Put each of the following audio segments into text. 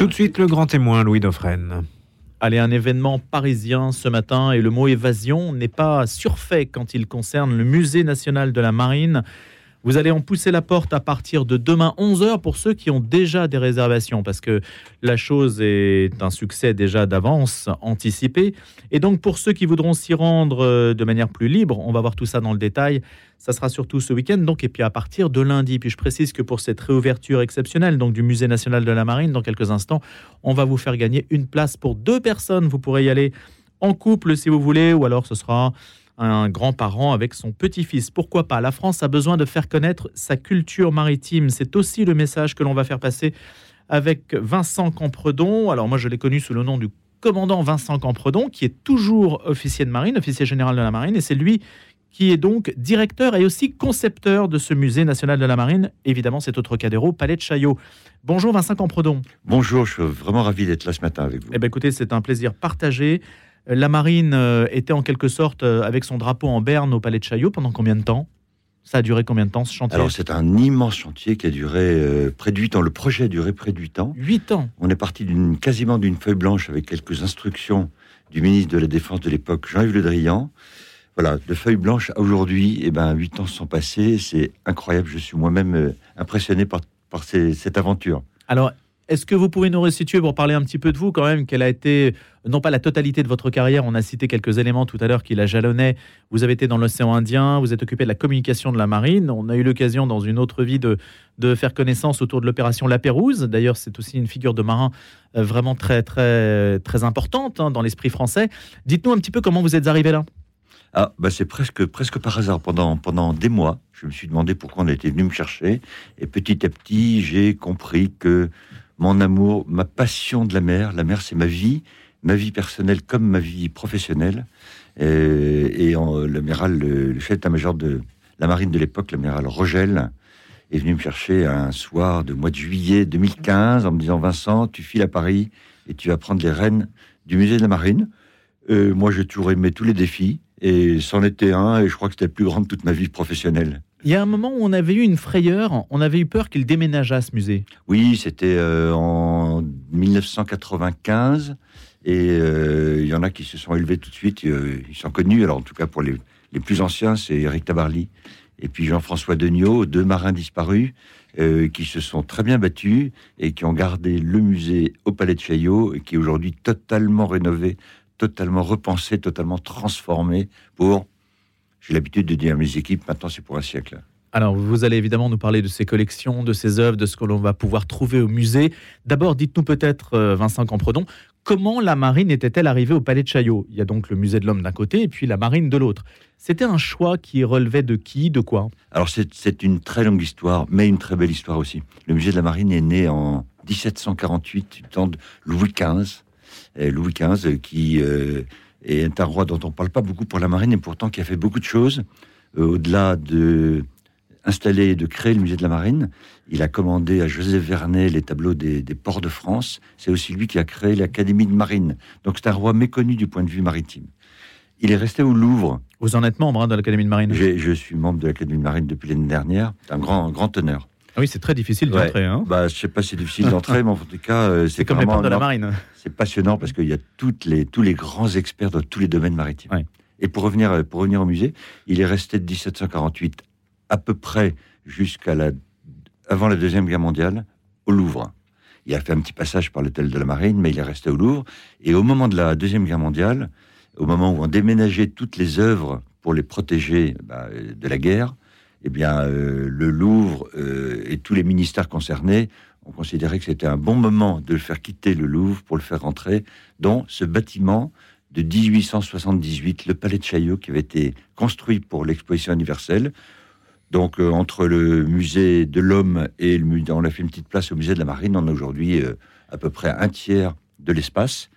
Tout de suite, le grand témoin, Louis Dauphren. Allez, un événement parisien ce matin et le mot évasion n'est pas surfait quand il concerne le Musée national de la marine. Vous allez en pousser la porte à partir de demain 11h pour ceux qui ont déjà des réservations, parce que la chose est un succès déjà d'avance, anticipé. Et donc pour ceux qui voudront s'y rendre euh, de manière plus libre, on va voir tout ça dans le détail, ça sera surtout ce week-end, donc, et puis à partir de lundi. Puis je précise que pour cette réouverture exceptionnelle donc du Musée national de la marine, dans quelques instants, on va vous faire gagner une place pour deux personnes. Vous pourrez y aller en couple si vous voulez, ou alors ce sera un grand-parent avec son petit-fils. Pourquoi pas? La France a besoin de faire connaître sa culture maritime. C'est aussi le message que l'on va faire passer avec Vincent Campredon. Alors moi, je l'ai connu sous le nom du commandant Vincent Campredon, qui est toujours officier de marine, officier général de la marine, et c'est lui qui est donc directeur et aussi concepteur de ce musée national de la marine. Évidemment, c'est autre Trocadéro, Palais de Chaillot. Bonjour Vincent Campredon. Bonjour, je suis vraiment ravi d'être là ce matin avec vous. Eh bien, écoutez, c'est un plaisir partagé. La marine euh, était en quelque sorte euh, avec son drapeau en berne au Palais de Chaillot pendant combien de temps? Ça a duré combien de temps ce chantier? Alors c'est un immense chantier qui a duré euh, près de 8 ans. Le projet a duré près de 8 ans. 8 ans On est parti d'une quasiment d'une feuille blanche avec quelques instructions du ministre de la Défense de l'époque, Jean-Yves Le Drian. Voilà, de feuille blanche à aujourd'hui, eh ben, 8 ans se sont passés. C'est incroyable. Je suis moi-même impressionné par, par cette aventure. Alors, est-ce que vous pouvez nous resituer pour parler un petit peu de vous quand même Quelle a été, non pas la totalité de votre carrière, on a cité quelques éléments tout à l'heure qui la jalonnaient. Vous avez été dans l'océan Indien, vous êtes occupé de la communication de la marine. On a eu l'occasion dans une autre vie de, de faire connaissance autour de l'opération La Pérouse. D'ailleurs, c'est aussi une figure de marin euh, vraiment très, très, très importante hein, dans l'esprit français. Dites-nous un petit peu comment vous êtes arrivé là. Ah, bah c'est presque, presque par hasard. Pendant, pendant des mois, je me suis demandé pourquoi on était venu me chercher. Et petit à petit, j'ai compris que mon amour, ma passion de la mer. La mer, c'est ma vie, ma vie personnelle comme ma vie professionnelle. Et, l'amiral, le, chef d'état-major de la marine de l'époque, l'amiral Rogel, est venu me chercher un soir de mois de juillet 2015 en me disant Vincent, tu files à Paris et tu vas prendre les rênes du musée de la marine. Euh, moi, j'ai toujours aimé tous les défis et c'en était un et je crois que c'était le plus grand de toute ma vie professionnelle. Il y a un moment où on avait eu une frayeur, on avait eu peur qu'il déménageât ce musée. Oui, c'était euh, en 1995. Et euh, il y en a qui se sont élevés tout de suite. Euh, ils sont connus, alors en tout cas pour les, les plus anciens, c'est Eric Tabarly et puis Jean-François Degnaud, deux marins disparus, qui se sont très bien battus et qui ont gardé le musée au Palais de Chaillot, et qui est aujourd'hui totalement rénové, totalement repensé, totalement transformé pour j'ai l'habitude de dire à mes équipes, maintenant c'est pour un siècle. Alors, vous allez évidemment nous parler de ces collections, de ces œuvres, de ce que l'on va pouvoir trouver au musée. D'abord, dites-nous peut-être, euh, Vincent Campredon, comment la marine était-elle arrivée au Palais de Chaillot? Il y a donc le musée de l'homme d'un côté et puis la marine de l'autre. C'était un choix qui relevait de qui, de quoi? Alors, c'est une très longue histoire, mais une très belle histoire aussi. Le musée de la marine est né en 1748, du temps de Louis XV. Louis XV qui... Euh, est un roi dont on ne parle pas beaucoup pour la marine et pourtant qui a fait beaucoup de choses. Euh, au-delà de installer et de créer le musée de la marine, il a commandé à Joseph Vernet les tableaux des, ports de France. C'est aussi lui qui a créé l'Académie de marine. Donc c'est un roi méconnu du point de vue maritime. Il est resté au Louvre. Vous en êtes membre hein, de l'Académie de marine? Je suis membre de l'Académie de marine depuis l'année dernière. C'est un grand, un grand honneur. Ah oui, c'est très difficile d'entrer. Hein bah, je sais pas si c'est difficile d'entrer, mais en tout cas, euh, c'est comme les portes de la marine. C'est passionnant parce qu'il y a toutes les, tous les grands experts dans tous les domaines maritimes. Et pour revenir, euh, pour revenir au musée, il est resté de 1748 à peu près jusqu'à la, avant la deuxième guerre mondiale au Louvre. Il a fait un petit passage par l'hôtel de la Marine, mais il est resté au Louvre. Et au moment de la deuxième guerre mondiale, au moment où on déménageait toutes les œuvres pour les protéger bah, de la guerre, eh bien, euh, le Louvre euh, et tous les ministères concernés ont considéré que c'était un bon moment de le faire quitter le Louvre pour le faire rentrer dans ce bâtiment de 1878, le Palais de Chaillot, qui avait été construit pour l'exposition universelle. Donc, euh, entre le musée de l'homme et le musée, on a fait une petite place au musée de la marine. On a aujourd'hui à peu près un tiers de l'espace.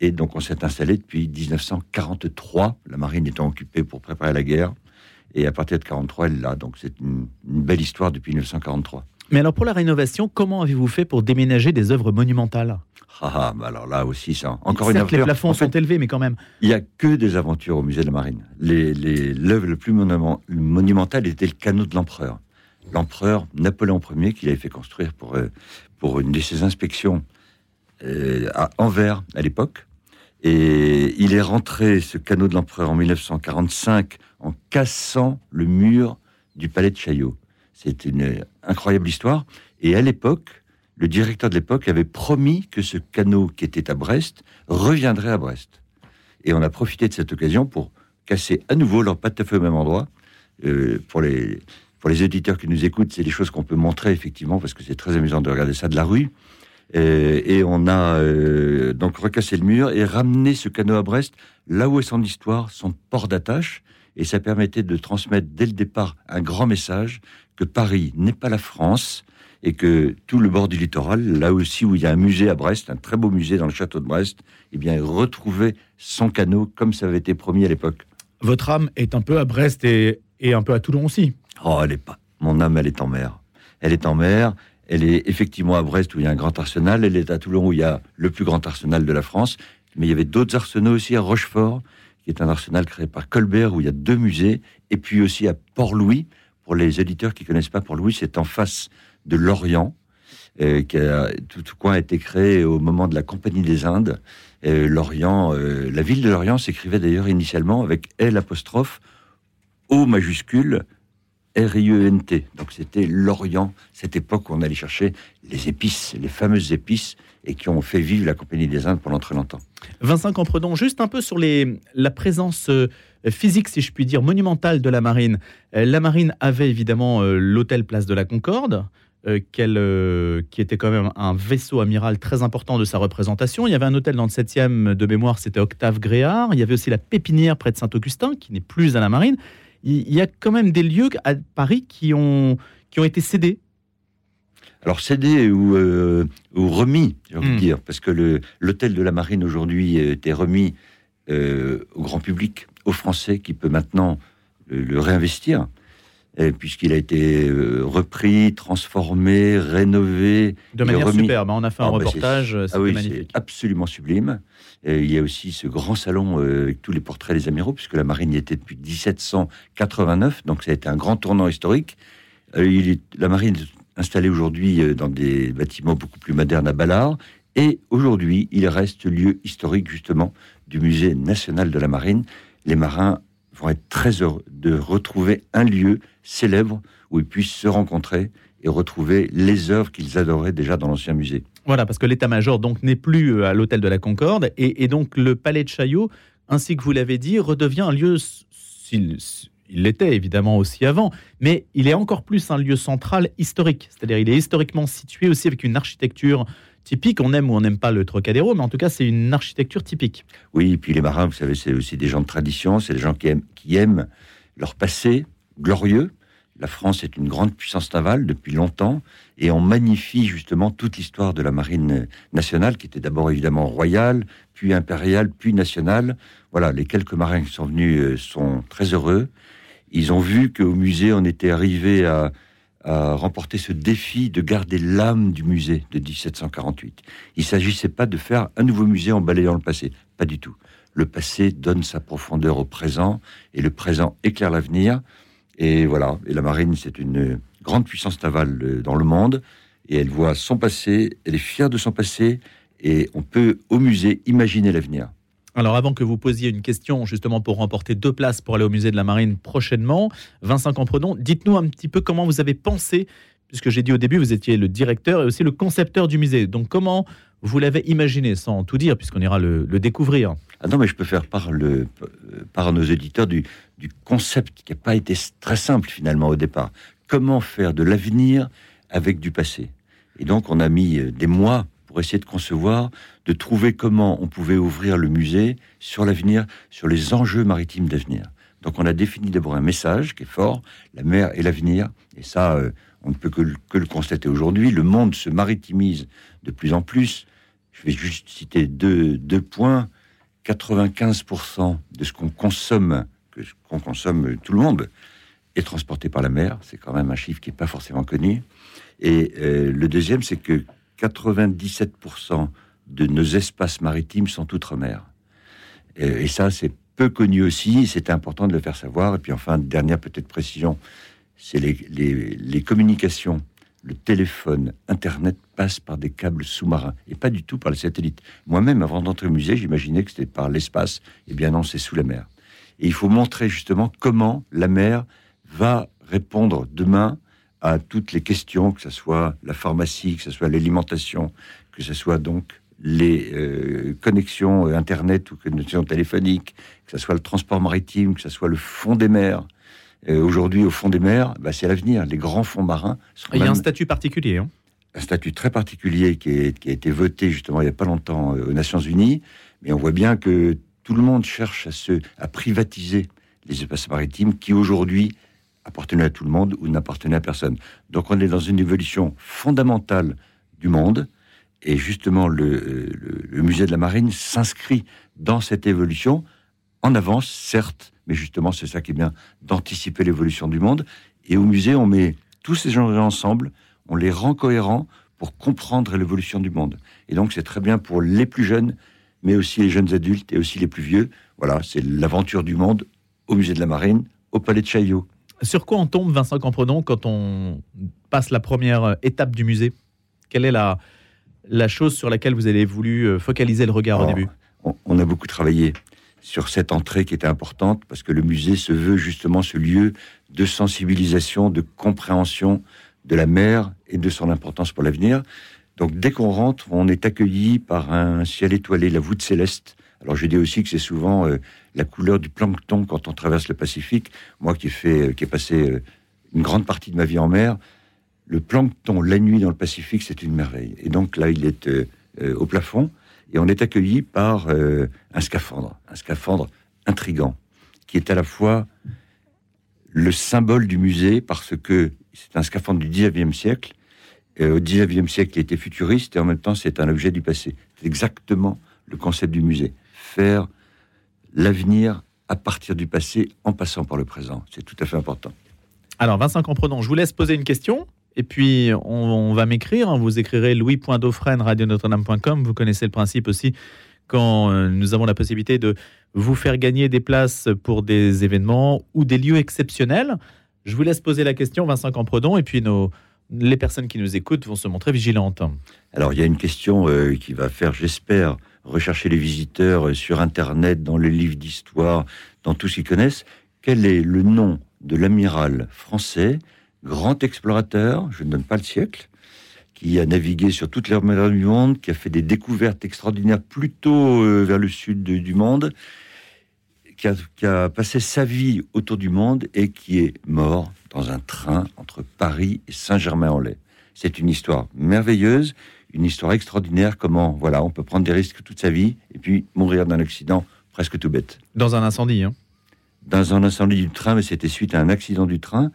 Et donc, on s'est installé depuis 1943, la marine étant occupée pour préparer la guerre. Et à partir de 43, elle l'a. Donc c'est une, belle histoire depuis 1943. Mais alors pour la rénovation, comment avez-vous fait pour déménager des œuvres monumentales? Ah, ah bah alors là aussi, ça. Encore une aventure. Les plafonds sont élevés, mais quand même. Il n'y a que des aventures au musée de la Marine. L'œuvre le plus monumentale était le canot de l'empereur. L'empereur Napoléon Ier, qui l'avait fait construire pour, euh, pour une de ses inspections à Anvers à l'époque. Et il est rentré, ce canot de l'empereur, en 1945, en cassant le mur du palais de Chaillot. C'est une incroyable histoire. Et à l'époque, le directeur de l'époque avait promis que ce canot qui était à Brest reviendrait à Brest. Et on a profité de cette occasion pour casser à nouveau leur patte à feu au même endroit. Euh, pour, les, pour les éditeurs qui nous écoutent, c'est des choses qu'on peut montrer effectivement parce que c'est très amusant de regarder ça de la rue. Euh, et on a euh, donc recassé le mur et ramené ce canot à Brest là où est son histoire, son port d'attache. Et ça permettait de transmettre dès le départ un grand message que Paris n'est pas la France, et que tout le bord du littoral, là aussi où il y a un musée à Brest, un très beau musée dans le château de Brest, eh bien, retrouvait son canot comme ça avait été promis à l'époque. Votre âme est un peu à Brest et, et un peu à Toulon aussi. Oh, elle est pas. Mon âme, elle est en mer. Elle est en mer. Elle est effectivement à Brest où il y a un grand arsenal. Elle est à Toulon où il y a le plus grand arsenal de la France. Mais il y avait d'autres arsenaux aussi à Rochefort, qui est un arsenal créé par Colbert où il y a deux musées. Et puis aussi à Port-Louis. Pour les éditeurs qui connaissent pas Port-Louis, c'est en face de Lorient, euh, qui a, tout, coin a été créé au moment de la Compagnie des Indes. Lorient, euh, la ville de Lorient s'écrivait d'ailleurs initialement avec L apostrophe O majuscule R-I-E-N-T. Donc c'était Lorient, cette époque où on allait chercher les épices, les fameuses épices, et qui ont fait vivre la Compagnie des Indes pendant très longtemps. Vincent Campredon, juste un peu sur la présence euh, physique, si je puis dire, monumentale de la marine. La marine avait évidemment l'hôtel Place de la Concorde, euh, euh, qui était quand même un vaisseau amiral très important de sa représentation. Il y avait un hôtel dans le 7e de mémoire, c'était Octave Gréard. Il y avait aussi la Pépinière près de Saint-Augustin, qui n'est plus à la marine. Il y a quand même des lieux à Paris qui ont, qui ont été cédés. Alors cédés ou, euh, ou remis, j'ai envie de hmm. dire, parce que l'hôtel de la marine aujourd'hui était remis au grand public, aux Français, qui peut maintenant le réinvestir puisqu'il a été euh, repris, transformé, rénové. De manière superbe, hein. on a fait un ah, bah, reportage, ah oui, c'est absolument sublime. il y a aussi ce grand salon euh, avec tous les portraits des amiraux, puisque la marine y était depuis 1789, donc ça a été un grand tournant historique. Il est, la marine est installée aujourd'hui dans des bâtiments beaucoup plus modernes à Ballard, et aujourd'hui, il reste lieu historique justement du musée national de la marine. Les marins vont être très heureux de retrouver un lieu célèbre où ils puissent se rencontrer et retrouver les œuvres qu'ils adoraient déjà dans l'ancien musée. Voilà, parce que l'état-major donc n'est plus euh, à l'hôtel de la Concorde et, donc le palais de Chaillot, ainsi que vous l'avez dit, redevient un lieu. Il l'était évidemment aussi avant, mais il est encore plus un lieu central historique. C'est-à-dire, il est historiquement situé aussi avec une architecture typique. On aime ou on n'aime pas le Trocadéro, mais en tout cas, c'est une architecture typique. Oui, et puis les marins, vous savez, c'est aussi des gens de tradition, c'est des gens qui aiment, qui aiment leur passé glorieux. La France est une grande puissance navale depuis longtemps et on magnifie justement toute l'histoire de la marine nationale qui était d'abord évidemment royale, puis impériale, puis nationale. Voilà, les quelques marins qui sont venus euh, sont très heureux. Ils ont vu qu'au musée, on était arrivé à, a remporté ce défi de garder l'âme du musée de 1748. Il ne s'agissait pas de faire un nouveau musée en balayant le passé, pas du tout. Le passé donne sa profondeur au présent et le présent éclaire l'avenir. Et voilà, et la marine, c'est une grande puissance navale euh, dans le monde et elle voit son passé, elle est fière de son passé et on peut au musée imaginer l'avenir. Alors avant que vous posiez une question justement pour remporter deux places pour aller au musée de la Marine prochainement, Vincent Campredon, dites-nous un petit peu comment vous avez pensé, puisque j'ai dit au début vous étiez le directeur et aussi le concepteur du musée. Donc comment vous l'avez imaginé, sans tout dire, puisqu'on ira le, découvrir? Ah non, mais je peux faire par, le, par nos éditeurs du, du concept qui n'a pas été très simple finalement au départ. Comment faire de l'avenir avec du passé? Et donc on a mis euh, des mois pour essayer de concevoir, de trouver comment on pouvait ouvrir le musée sur l'avenir, sur les enjeux maritimes d'avenir. Donc on a défini d'abord un message qui est fort, la mer et l'avenir, et ça, euh, on ne peut que, le constater aujourd'hui. Le monde se maritimise de plus en plus. Je vais juste citer deux, points. 95% de ce qu'on consomme, que qu'on consomme tout le monde, est transporté par la mer. C'est quand même un chiffre qui n'est pas forcément connu. Et euh, le deuxième, c'est que 97% de nos espaces maritimes sont outre-mer. Et, ça, c'est peu connu aussi, c'est important de le faire savoir. Et puis enfin, dernière peut-être précision, c'est les, communications le téléphone, Internet passe par des câbles sous-marins et pas du tout par les satellites. Moi-même, avant d'entrer au musée, j'imaginais que c'était par l'espace. Eh bien non, c'est sous la mer. Et il faut montrer justement comment la mer va répondre demain à toutes les questions, que ce soit la pharmacie, que ce soit l'alimentation, que ce soit donc les euh, connexions euh, Internet ou connexions téléphoniques, que ce soit le transport maritime, que ce soit le fond des mers. Euh, aujourd'hui, au fond des mers, bah, c'est l'avenir. Les grands fonds marins. il y a un statut particulier. Hein un statut très particulier qui, a été voté justement il n'y a pas longtemps aux Nations Unies. Mais on voit bien que tout le monde cherche à, se, à privatiser les espaces maritimes qui aujourd'hui appartenaient à tout le monde ou n'appartenaient à personne. Donc on est dans une évolution fondamentale du monde et justement, le, musée de la marine s'inscrit dans cette évolution, en avance, certes, mais justement, c'est ça qui est bien, d'anticiper l'évolution du monde. Et au musée, on met tous ces gens ensemble, on les rend cohérents pour comprendre l'évolution du monde. Et donc, c'est très bien pour les plus jeunes, mais aussi les jeunes adultes et aussi les plus vieux. Voilà, c'est l'aventure du monde au musée de la marine, au palais de Chaillot. Sur quoi on tombe, Vincent Campredon, quand on passe la première étape du musée? Quelle est la, la chose sur laquelle vous avez voulu euh, focaliser le regard au début on, a beaucoup travaillé sur cette entrée qui était importante parce que le musée se veut justement ce lieu de sensibilisation, de compréhension de la mer et de son importance pour l'avenir. Donc dès qu'on rentre, on est accueilli par un ciel étoilé, la voûte céleste. Alors je dis aussi que c'est souvent euh, la couleur du plancton quand on traverse le Pacifique. Moi qui ai fait, euh, qui ai passé une grande partie de ma vie en mer, le plancton la nuit dans le Pacifique, c'est une merveille. Et donc là, il est euh, euh, au plafond et on est accueilli par euh, un scaphandre, un scaphandre intrigant, qui est à la fois le symbole du musée parce que c'est un scaphandre du 19e siècle. au 19e siècle, il était futuriste et en même temps, c'est un objet du passé. C'est exactement le concept du musée. Faire l'avenir à partir du passé en passant par le présent. C'est tout à fait important. Alors, Vincent Campredon, je vous laisse poser une question. Et puis, on, va m'écrire. Hein. Vous écrirez louis.dauphren, radionotre-dame.com. Vous connaissez le principe aussi quand euh, nous avons la possibilité de vous faire gagner des places pour des événements ou des lieux exceptionnels. Je vous laisse poser la question, Vincent Campredon, et puis les personnes qui nous écoutent vont se montrer vigilantes. Alors, il y a une question euh, qui va faire, j'espère, rechercher les visiteurs euh, sur Internet, dans les livres d'histoire, dans tout ce qu'ils connaissent. Quel est le nom de l'amiral français grand explorateur, je ne donne pas le siècle, qui a navigué sur toutes les mers du monde, qui a fait des découvertes extraordinaires plutôt euh, vers le sud du monde, qui a, passé sa vie autour du monde et qui est mort dans un train entre Paris et Saint-Germain-en-Laye. C'est une histoire merveilleuse, une histoire extraordinaire. Comment, voilà, on peut prendre des risques toute sa vie et puis mourir d'un accident presque tout bête. Dans un incendie, hein Dans un incendie du train, mais c'était suite à un accident du train.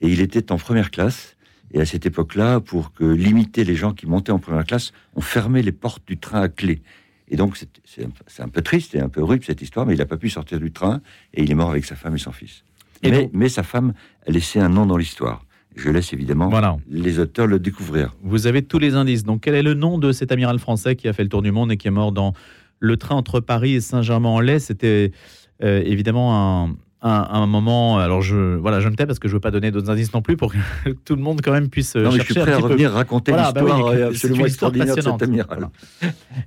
Et il était en première classe. Et à cette époque-là, pour que limiter les gens qui montaient en première classe, on fermait les portes du train à clé. Et donc, c'est un, peu triste et un peu horrible cette histoire, mais il n'a pas pu sortir du train et il est mort avec sa femme et son fils. mais, mais, sa femme a laissé un nom dans l'histoire. Je laisse évidemment les auteurs le découvrir. Vous avez tous les indices. Donc, quel est le nom de cet amiral français qui a fait le tour du monde et qui est mort dans le train entre Paris et Saint-Germain-en-Laye? C'était euh, évidemment un, un, moment. Alors je voilà, je me tais parce que je veux pas donner d'autres indices non plus pour que tout le monde quand même puisse. Non, mais je suis prêt à revenir raconter bah l'histoire euh, absolument extraordinaire de cet amiral.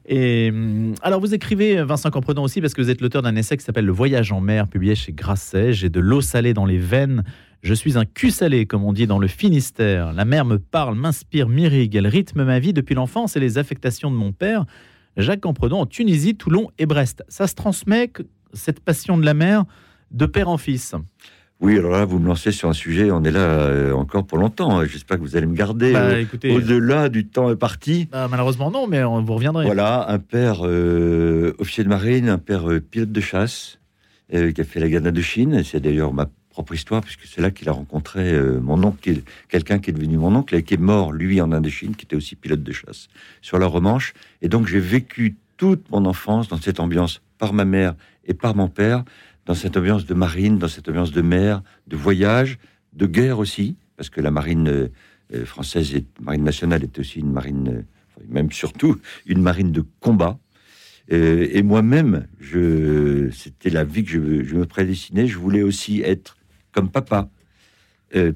Et hum, alors vous écrivez Vincent Comprenant aussi parce que vous êtes l'auteur d'un essai qui s'appelle Le voyage en mer, publié chez Grasset. J'ai de l'eau salée dans les veines. Je suis un cul salé, comme on dit dans le Finistère. La mer me parle, m'inspire, m'irrigue. Elle rythme ma vie depuis l'enfance et les affectations de mon père. Jacques Campredon en Tunisie, Toulon et Brest. Ça se transmet, cette passion de la mer, de père en fils. Oui, alors là, vous me lancez sur un sujet, on est là euh, encore pour longtemps. J'espère que vous allez me garder bah, euh, au-delà du temps parti. Bah, malheureusement, non, mais on vous reviendrez. Voilà, un père euh, officier de marine, un père pilote de chasse, qui a fait la guerre de Chine. C'est d'ailleurs ma propre histoire, puisque c'est là qu'il a rencontré mon oncle, quelqu'un qui est devenu mon oncle, et qui est mort, lui, en Indochine, qui était aussi pilote de chasse, sur la Romanche. Et donc, j'ai vécu toute mon enfance dans cette ambiance par ma mère et par mon père dans cette ambiance de marine, dans cette ambiance de mer, de voyage, de guerre aussi, parce que la marine euh, euh, française et marine nationale est aussi une marine, euh, même surtout une marine de combat. et moi-même, c'était la vie que je, je, me prédestinais. Je voulais aussi être comme papa,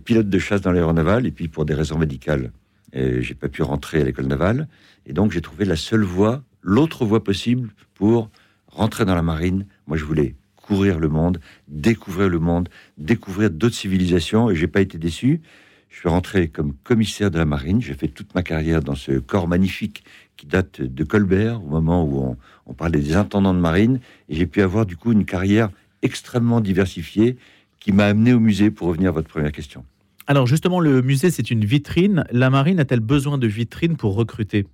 pilote de chasse dans l'aéronaval, et puis pour des raisons médicales, j'ai pas pu rentrer à l'école navale. Et donc, j'ai trouvé la seule voie, l'autre voie possible pour rentrer dans la marine. Moi, je voulais courir le monde, découvrir le monde, découvrir d'autres civilisations, et j'ai pas été déçu. Je suis rentré comme commissaire de la marine. J'ai fait toute ma carrière dans ce corps magnifique qui date de Colbert, au moment où on, on parlait des intendants de marine. Et j'ai pu avoir du coup une carrière extrêmement diversifiée qui m'a amené au musée pour revenir à votre première question. Alors justement, le musée, c'est une vitrine. La marine a-t-elle besoin de vitrines pour recruter?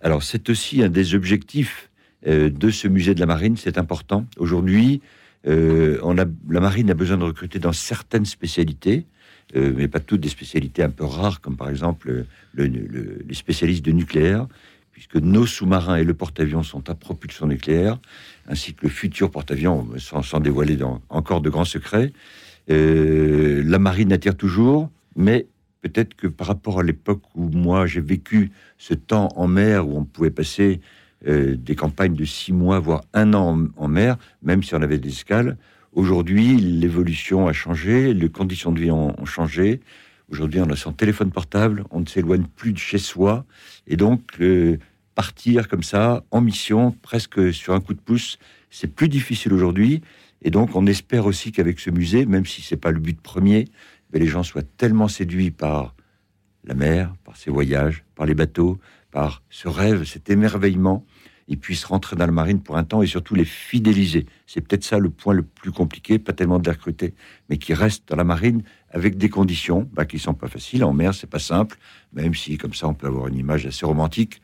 Alors c'est aussi un des objectifs de ce musée de la marine, c'est important. Aujourd'hui, euh, la marine a besoin de recruter dans certaines spécialités, euh, mais pas toutes des spécialités un peu rares, comme par exemple les spécialistes de nucléaire, puisque nos sous-marins et le porte-avions sont à propulsion nucléaire, ainsi que le futur porte-avions, sans, dévoiler encore de grands secrets. la marine attire toujours, mais peut-être que par rapport à l'époque où moi j'ai vécu ce temps en mer où on pouvait passer euh, des campagnes de six mois, voire un an en, mer, même si on avait des escales. Aujourd'hui, l'évolution a changé, les conditions de vie ont, changé. Aujourd'hui, on a son téléphone portable, on ne s'éloigne plus de chez soi. Et donc, partir comme ça, en mission, presque sur un coup de pouce, c'est plus difficile aujourd'hui. Et donc, on espère aussi qu'avec ce musée, même si c'est pas le but premier, les gens soient tellement séduits par la mer, par ses voyages, par les bateaux, par ce rêve, cet émerveillement, ils puissent rentrer dans la marine pour un temps et surtout les fidéliser. C'est peut-être ça le point le plus compliqué, pas tellement de les recruter, mais qui restent dans la marine avec des conditions bah, qui sont pas faciles. En mer, c'est pas simple, même si comme ça on peut avoir une image assez romantique.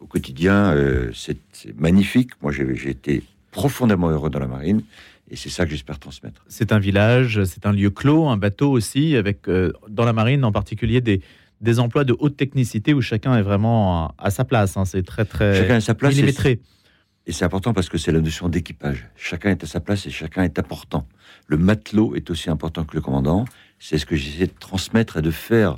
Au quotidien, euh, c'est magnifique. Moi, j'ai été profondément heureux dans la marine. Et c'est ça que j'espère transmettre. C'est un village, c'est un lieu clos, un bateau aussi, avec euh, dans la marine en particulier des, des emplois de haute technicité où chacun est vraiment à sa place. Hein. C'est très, très chacun à sa place millimétré. Et c'est important parce que c'est la notion d'équipage. Chacun est à sa place et chacun est important. Le matelot est aussi important que le commandant. C'est ce que j'essaie de transmettre et de faire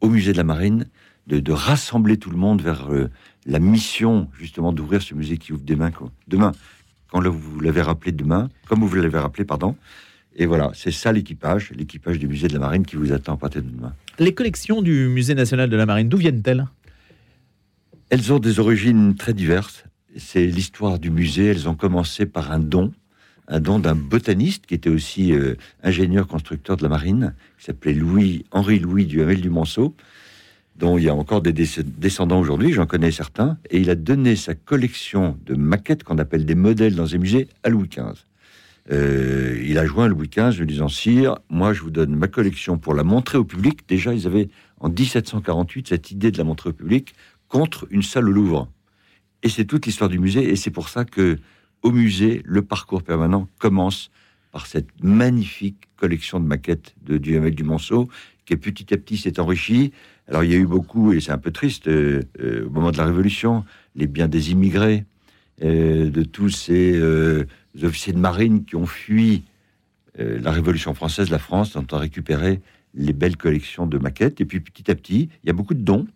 au musée de la marine, de, rassembler tout le monde vers euh, la mission justement d'ouvrir ce musée qui ouvre demain. Demain, quand vous l'avez rappelé demain, comme vous l'avez rappelé, pardon. Et voilà, c'est ça l'équipage, l'équipage du musée de la marine qui vous attend à partir de demain. Les collections du Musée national de la marine, d'où viennent-elles? Elles ont des origines très diverses. C'est l'histoire du musée. Elles ont commencé par un don, un don d'un botaniste qui était aussi euh, ingénieur constructeur de la marine, qui s'appelait Louis Henri Louis Duhamel du Monceau, dont il y a encore des descendants aujourd'hui, j'en connais certains, et il a donné sa collection de maquettes qu'on appelle des modèles dans un musée à Louis XV. Euh, il a joint Louis XV, lui disant Sire, moi je vous donne ma collection pour la montrer au public. Déjà, ils avaient en 1748 cette idée de la montrer au public contre une salle au Louvre. Et c'est toute l'histoire du musée, et c'est pour ça que au musée, le parcours permanent commence par cette magnifique collection de maquettes de Duhamel du Monceau, qui petit à petit s'est enrichie. Alors il y a eu beaucoup, et c'est un peu triste, euh, euh, au moment de la Révolution, les biens des immigrés, de tous ces officiers de marine qui ont fui euh, la Révolution française, la France, ont récupéré les belles collections de maquettes. Et puis petit à petit, il y a beaucoup de dons,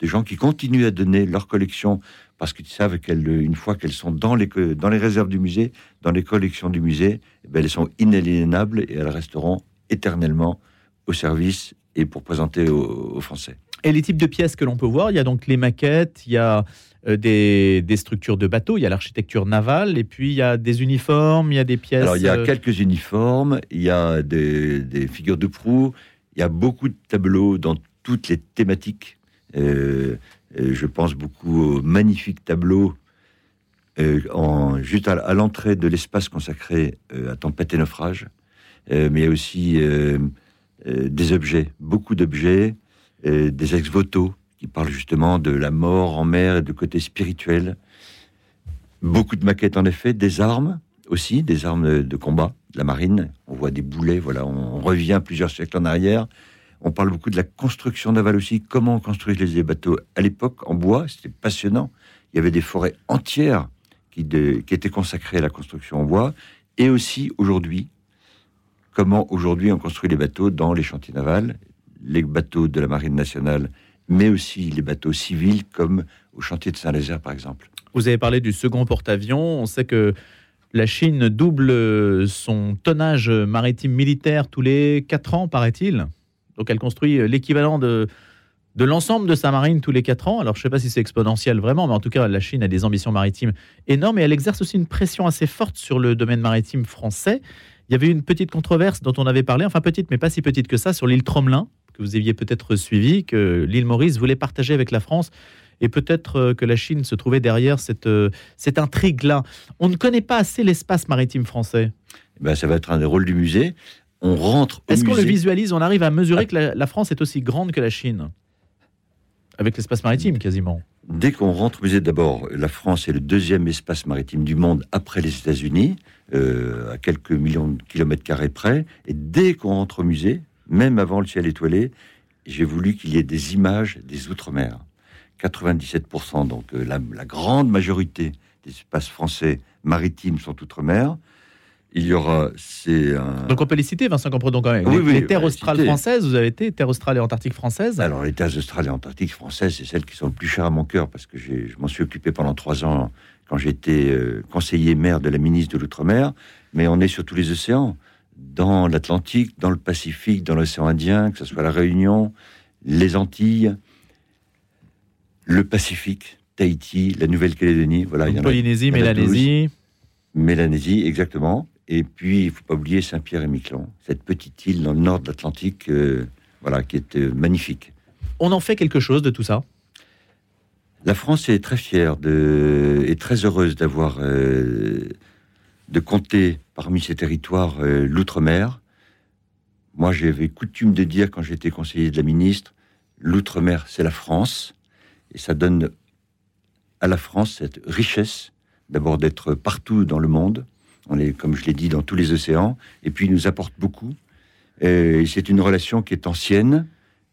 des gens qui continuent à donner leurs collections parce qu'ils savent qu'une fois qu'elles sont dans les, dans les réserves du musée, dans les collections du musée, eh ben, elles sont inaliénables et elles resteront éternellement au service et pour présenter aux Français. Et les types de pièces que l'on peut voir, il y a donc les maquettes, il y a euh, des, structures de bateaux, il y a l'architecture navale, et puis il y a des uniformes, il y a des pièces. Alors il y a euh, quelques uniformes, il y a des, figures de proue, il y a beaucoup de tableaux dans toutes les thématiques. Euh, je pense beaucoup aux magnifiques tableaux en, juste à, l'entrée de l'espace consacré à tempête et naufrage, mais il y a aussi des objets, beaucoup d'objets, des ex-voto qui parle justement de la mort en mer et de côté spirituel. Beaucoup de maquettes en effet, des armes aussi, des armes de combat, de la marine. On voit des boulets, voilà, on revient plusieurs siècles en arrière. On parle beaucoup de la construction navale aussi, comment on construit les bateaux. À l'époque, en bois, c'était passionnant. Il y avait des forêts entières qui étaient consacrées à la construction en bois. Et aussi, aujourd'hui, comment aujourd'hui on construit les bateaux dans les chantiers navals, les bateaux de la marine nationale mais aussi les bateaux civils comme au chantier de Saint-Nazaire par exemple. Vous avez parlé du second porte-avions. On sait que la Chine double son tonnage maritime militaire tous les 4 ans, paraît-il. Donc elle construit l'équivalent de, de l'ensemble de sa marine tous les quatre ans. Alors je ne sais pas si c'est exponentiel vraiment, mais en tout cas la Chine a des ambitions maritimes énormes et elle exerce aussi une pression assez forte sur le domaine maritime français. Il y avait une petite controverse dont on avait parlé, enfin petite mais pas si petite que ça, sur l'île Tromelin, que vous aviez peut-être suivi, que l'île Maurice voulait partager avec la France et peut-être euh, que la Chine se trouvait derrière cette, euh, cette intrigue-là. On ne connaît pas assez l'espace maritime français. Eh ben, ça va être un des rôles du musée. On rentre. Est-ce qu'on le visualise On arrive à mesurer que la, France est aussi grande que la Chine? Avec l'espace maritime, quasiment. Dès qu'on rentre au musée, d'abord, la France est le deuxième espace maritime du monde après les États-Unis, euh, à quelques millions de kilomètres carrés près. Et dès qu'on rentre au musée, même avant le ciel étoilé, j'ai voulu qu'il y ait des images des Outre-mer. 97%, donc euh, la, grande majorité des espaces français maritimes sont outre-mer. Il y aura, c'est Donc on peut les citer, Vincent Compredon, quand même. Oui, les, terres australes françaises, vous avez été terres australes et antarctiques françaises Alors les terres australes et antarctiques françaises, c'est celles qui sont le plus chères à mon cœur parce que je m'en suis occupé pendant trois ans quand j'étais euh, conseiller maire de la ministre de l'Outre-mer. Mais on est sur tous les océans, dans l'Atlantique, dans le Pacifique, dans l'océan Indien, que ce soit la Réunion, les Antilles, le Pacifique, Tahiti, la Nouvelle-Calédonie. Voilà, il y en Polynésie, Mélanésie. Mélanésie, exactement. Et puis, il ne faut pas oublier Saint-Pierre et Miquelon, cette petite île dans le nord de l'Atlantique, euh, voilà, qui est euh, magnifique. On en fait quelque chose de tout ça? La France est très fière de, et très heureuse d'avoir, euh, de compter parmi ces territoires l'outre-mer. Moi, j'avais coutume de dire quand j'étais conseiller de la ministre, l'outre-mer, c'est la France. Et ça donne à la France cette richesse, d'abord d'être partout dans le monde. On est, comme je l'ai dit, dans tous les océans. Et puis, il nous apporte beaucoup. Et c'est une relation qui est ancienne,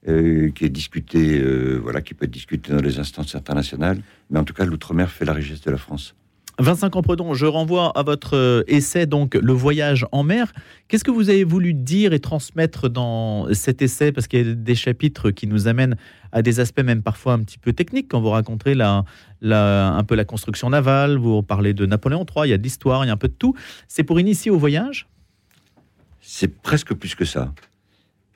euh, qui est discutée, euh, voilà, qui peut être discutée dans les instances internationales. Mais en tout cas, l'outre-mer fait la richesse de la France. Vincent Campredon, je renvoie à votre euh, essai, donc Le voyage en mer. Qu'est-ce que vous avez voulu dire et transmettre dans cet essai? Parce qu'il y a des chapitres qui nous amènent à des aspects même parfois un petit peu techniques quand vous racontez la, un peu la construction navale, vous parlez de Napoléon III, il y a de l'histoire, il y a un peu de tout. C'est pour initier au voyage? C'est presque plus que ça.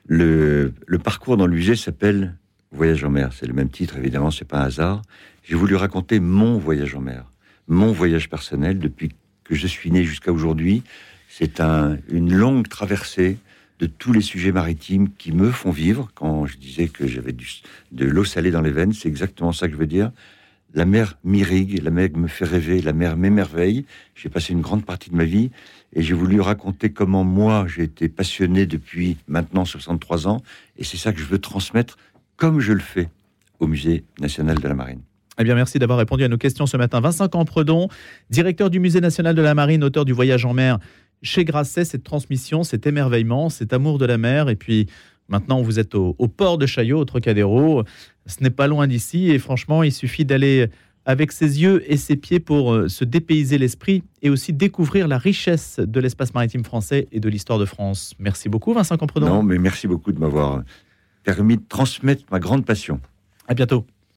Le, parcours dans musée s'appelle Voyage en mer. C'est le même titre, évidemment, c'est pas un hasard. J'ai voulu raconter mon voyage en mer mon voyage personnel depuis que je suis né jusqu'à aujourd'hui. C'est un, une longue traversée de tous les sujets maritimes qui me font vivre. Quand je disais que j'avais de l'eau salée dans les veines, c'est exactement ça que je veux dire. La mer m'irrigue, la mer me fait rêver, la mer m'émerveille. J'ai passé une grande partie de ma vie et j'ai voulu raconter comment moi j'ai été passionné depuis maintenant 63 ans et c'est ça que je veux transmettre comme je le fais au Musée national de la marine. Eh bien, merci d'avoir répondu à nos questions ce matin. Vincent Campredon, directeur du Musée national de la marine, auteur du Voyage en mer chez Grasset, cette transmission, cet émerveillement, cet amour de la mer. Et puis maintenant, vous êtes au, port de Chaillot, au Trocadéro. Ce n'est pas loin d'ici. Et franchement, il suffit d'aller avec ses yeux et ses pieds pour euh, se dépayser l'esprit et aussi découvrir la richesse de l'espace maritime français et de l'histoire de France. Merci beaucoup, Vincent Campredon. Non, mais merci beaucoup de m'avoir permis de transmettre ma grande passion. À bientôt.